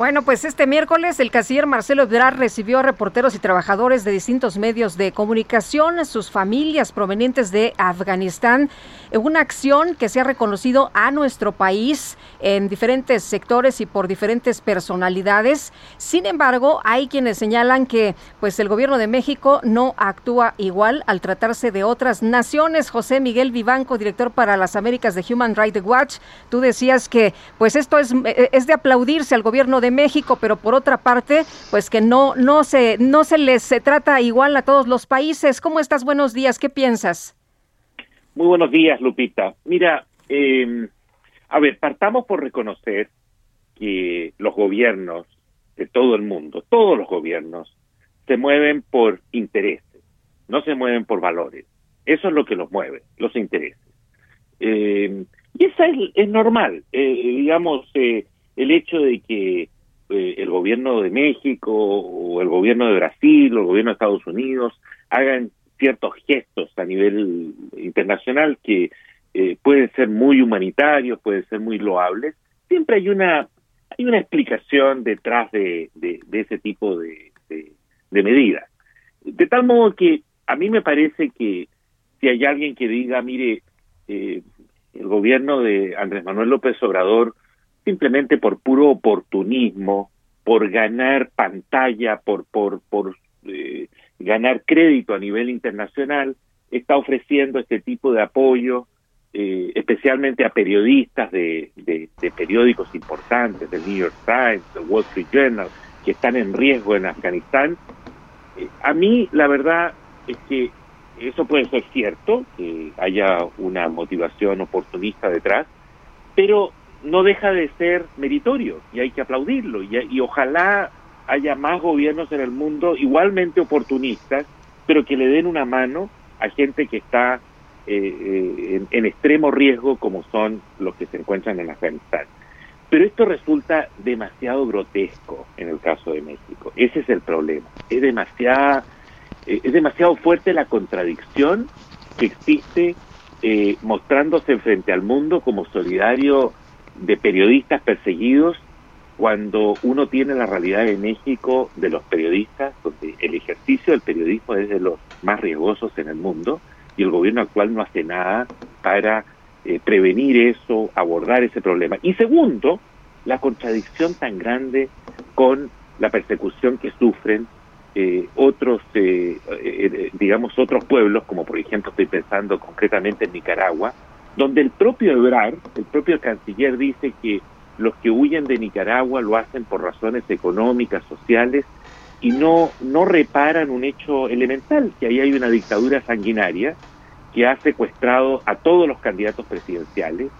Bueno, pues este miércoles el canciller Marcelo Ebrard recibió a reporteros y trabajadores de distintos medios de comunicación, sus familias provenientes de Afganistán, en una acción que se ha reconocido a nuestro país en diferentes sectores y por diferentes personalidades. Sin embargo, hay quienes señalan que pues el gobierno de México no actúa igual al tratarse de otras naciones. José Miguel Vivanco, director para las Américas de Human Rights Watch, tú decías que pues esto es, es de aplaudirse al gobierno de México, pero por otra parte, pues que no, no se, no se les trata igual a todos los países. ¿Cómo estás? Buenos días, ¿qué piensas? Muy buenos días, Lupita. Mira, eh, a ver, partamos por reconocer que los gobiernos de todo el mundo, todos los gobiernos, se mueven por intereses, no se mueven por valores. Eso es lo que los mueve, los intereses. Eh, y eso es, es normal, eh, digamos, eh, el hecho de que eh, el gobierno de México o el gobierno de Brasil o el gobierno de Estados Unidos hagan ciertos gestos a nivel internacional que eh, pueden ser muy humanitarios, pueden ser muy loables, siempre hay una hay una explicación detrás de, de, ese tipo de, de, medidas. De tal modo que a mí me parece que si hay alguien que diga, mire, eh, el gobierno de Andrés Manuel López Obrador simplemente por puro oportunismo, por ganar pantalla, por, por, eh, ganar crédito a nivel internacional, está ofreciendo este tipo de apoyo, eh, especialmente a periodistas de, de, periódicos importantes, del New York Times, del Wall Street Journal, que están en riesgo en Afganistán. Eh, a mí, la verdad es que eso puede ser cierto, que haya una motivación oportunista detrás, pero no deja de ser meritorio y hay que aplaudirlo y, ojalá haya más gobiernos en el mundo igualmente oportunistas, pero que le den una mano a gente que está eh, eh, en, extremo riesgo como son los que se encuentran en Afganistán. Pero esto resulta demasiado grotesco en el caso de México. Ese es el problema. Es demasiada, eh, es demasiado fuerte la contradicción que existe mostrándose frente al mundo como solidario de periodistas perseguidos cuando uno tiene la realidad de México de los periodistas, donde el ejercicio del periodismo es de los más riesgosos en el mundo y el gobierno actual no hace nada para eh, prevenir eso, abordar ese problema. Y segundo, la contradicción tan grande con la persecución que sufren eh, otros, eh, digamos, otros pueblos, como por ejemplo estoy pensando concretamente en Nicaragua, donde el propio Ebrard, el propio canciller dice que los que huyen de Nicaragua lo hacen por razones económicas, sociales, y no, no reparan un hecho elemental, que ahí hay una dictadura sanguinaria que ha secuestrado a todos los candidatos presidenciales,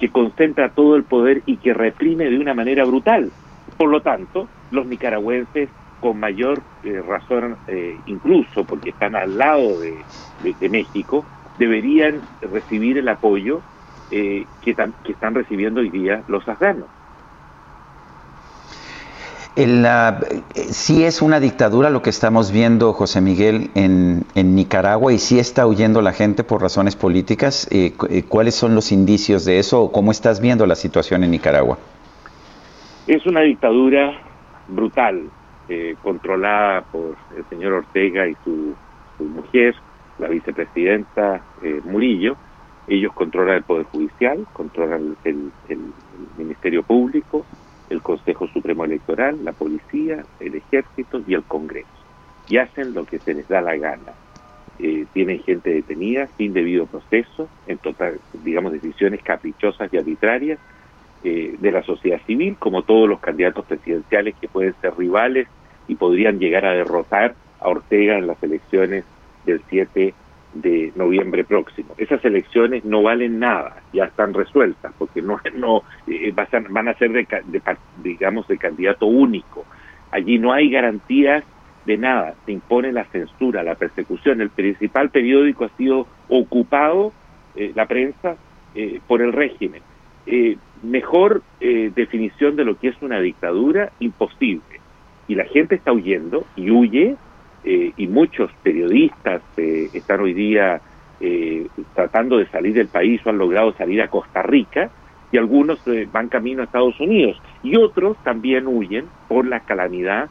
que concentra todo el poder y que reprime de una manera brutal. Por lo tanto, los nicaragüenses, con mayor eh, razón eh, incluso, porque están al lado de México, deberían recibir el apoyo eh, que, que, están recibiendo hoy día los afganos. El, sí es una dictadura lo que estamos viendo, José Miguel, en, en Nicaragua y sí está huyendo la gente por razones políticas. Eh, eh, ¿Cuáles son los indicios de eso o cómo estás viendo la situación en Nicaragua? Es una dictadura brutal, controlada por el señor Ortega y su, su mujer, la vicepresidenta eh, Murillo, ellos controlan el Poder Judicial, controlan el, Ministerio Público, el Consejo Supremo Electoral, la Policía, el Ejército y el Congreso. Y hacen lo que se les da la gana. Eh, tienen gente detenida sin debido proceso, en total, digamos, decisiones caprichosas y arbitrarias eh, de la sociedad civil, como todos los candidatos presidenciales que pueden ser rivales y podrían llegar a derrotar a Ortega en las elecciones del 7 de noviembre próximo. Esas elecciones no valen nada, ya están resueltas, porque no, no eh, van a ser, de, digamos, de candidato único. Allí no hay garantías de nada, se impone la censura, la persecución. El principal periódico ha sido ocupado, eh, la prensa, eh, por el régimen. mejor definición de lo que es una dictadura, imposible. Y la gente está huyendo y huye eh, y muchos periodistas eh, están hoy día eh, tratando de salir del país o han logrado salir a Costa Rica y algunos van camino a Estados Unidos y otros también huyen por la calamidad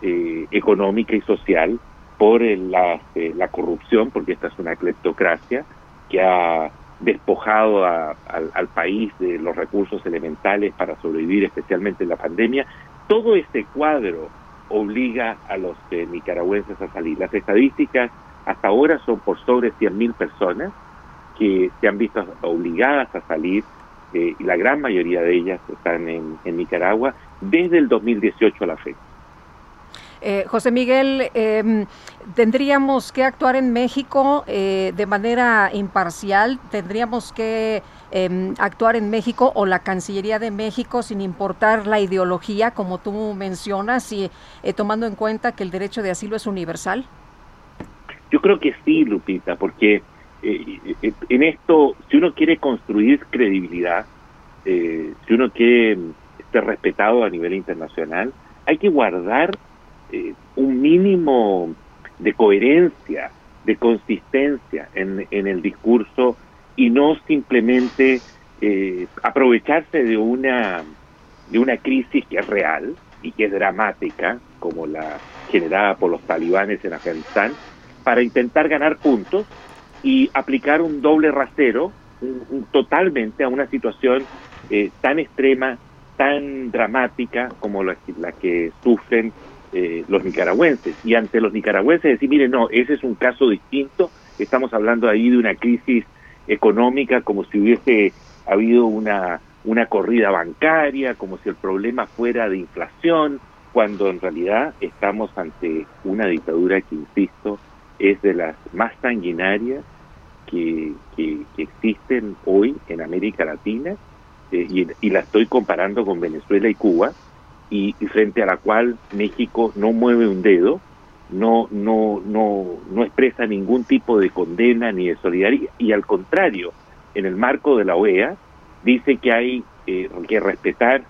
económica y social, por la, la corrupción, porque esta es una cleptocracia que ha despojado al país de los recursos elementales para sobrevivir, especialmente en la pandemia. Todo este cuadro obliga a los eh, nicaragüenses a salir. Las estadísticas hasta ahora son por sobre 100.000 personas que se han visto obligadas a salir eh, y la gran mayoría de ellas están en, Nicaragua desde el 2018 a la fecha. Eh, José Miguel, em, ¿tendríamos que actuar en México de manera imparcial? ¿Tendríamos que Em, actuar en México o la Cancillería de México sin importar la ideología, como tú mencionas, y eh, tomando en cuenta que el derecho de asilo es universal? Yo creo que sí, Lupita, porque eh, eh, en esto, si uno quiere construir credibilidad, si uno quiere ser respetado a nivel internacional, hay que guardar un mínimo de coherencia, de consistencia en, en el discurso y no simplemente eh, aprovecharse de una de una crisis que es real y que es dramática, como la generada por los talibanes en Afganistán, para intentar ganar puntos y aplicar un doble rasero totalmente a una situación eh, tan extrema, tan dramática como la, que sufren eh, los nicaragüenses. Y ante los nicaragüenses decir, miren, no, ese es un caso distinto, estamos hablando ahí de una crisis económica como si hubiese habido una, una corrida bancaria, como si el problema fuera de inflación, cuando en realidad estamos ante una dictadura que, insisto, es de las más sanguinarias que, que, existen hoy en América Latina, eh, y, la estoy comparando con Venezuela y Cuba, y, y, frente a la cual México no mueve un dedo, no, no, no expresa ningún tipo de condena ni de solidaridad y al contrario, en el marco de la OEA dice que hay eh, que respetar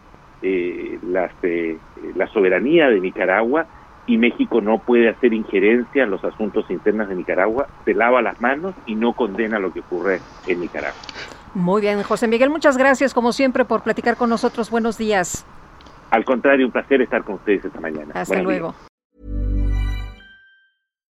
eh, las, eh, la soberanía de Nicaragua y México no puede hacer injerencia en los asuntos internos de Nicaragua, se lava las manos y no condena lo que ocurre en Nicaragua. Muy bien, José Miguel, muchas gracias como siempre por platicar con nosotros. Buenos días. Al contrario, un placer estar con ustedes esta mañana. Hasta luego.